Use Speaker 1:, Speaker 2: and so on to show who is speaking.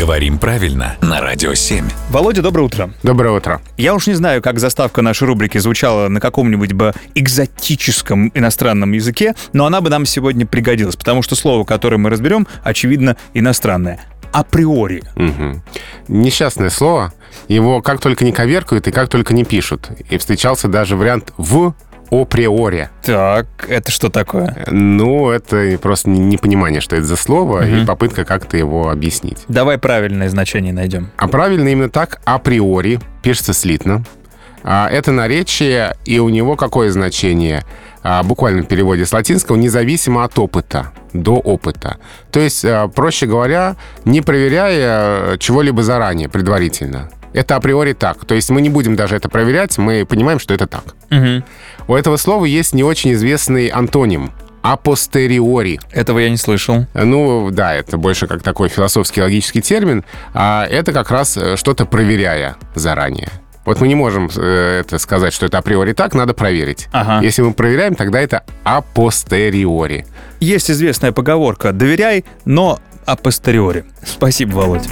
Speaker 1: Говорим правильно на Радио 7.
Speaker 2: Володя, доброе утро.
Speaker 3: Доброе утро.
Speaker 2: Я уж не знаю, как заставка нашей рубрики звучала на каком-нибудь бы экзотическом иностранном языке, но она бы нам сегодня пригодилась, потому что слово, которое мы разберем, очевидно, иностранное. Априори.
Speaker 3: Угу. Несчастное слово. Его как только не коверкают и как только не пишут. И встречался даже вариант в априори.
Speaker 2: Так, это что такое?
Speaker 3: Ну, это просто непонимание, что это за слово, угу. и попытка как-то его объяснить.
Speaker 2: Давай правильное значение найдем.
Speaker 3: А правильно именно так, априори, пишется слитно. А, это наречие, и у него какое значение? А, буквально в переводе с латинского, независимо от опыта, до опыта. То есть, а, проще говоря, не проверяя чего-либо заранее, предварительно. Это априори так. То есть мы не будем даже это проверять, мы понимаем, что это так.
Speaker 2: Угу.
Speaker 3: У этого слова есть не очень известный антоним апостериори.
Speaker 2: Этого я не слышал.
Speaker 3: Ну, да, это больше как такой философский логический термин, а это как раз э, что-то проверяя заранее. Вот мы не можем э, это сказать, что это априори так, надо проверить.
Speaker 2: Ага.
Speaker 3: Если мы проверяем, тогда это апостериори.
Speaker 2: Есть известная поговорка «доверяй, но апостериори». Спасибо, Володь.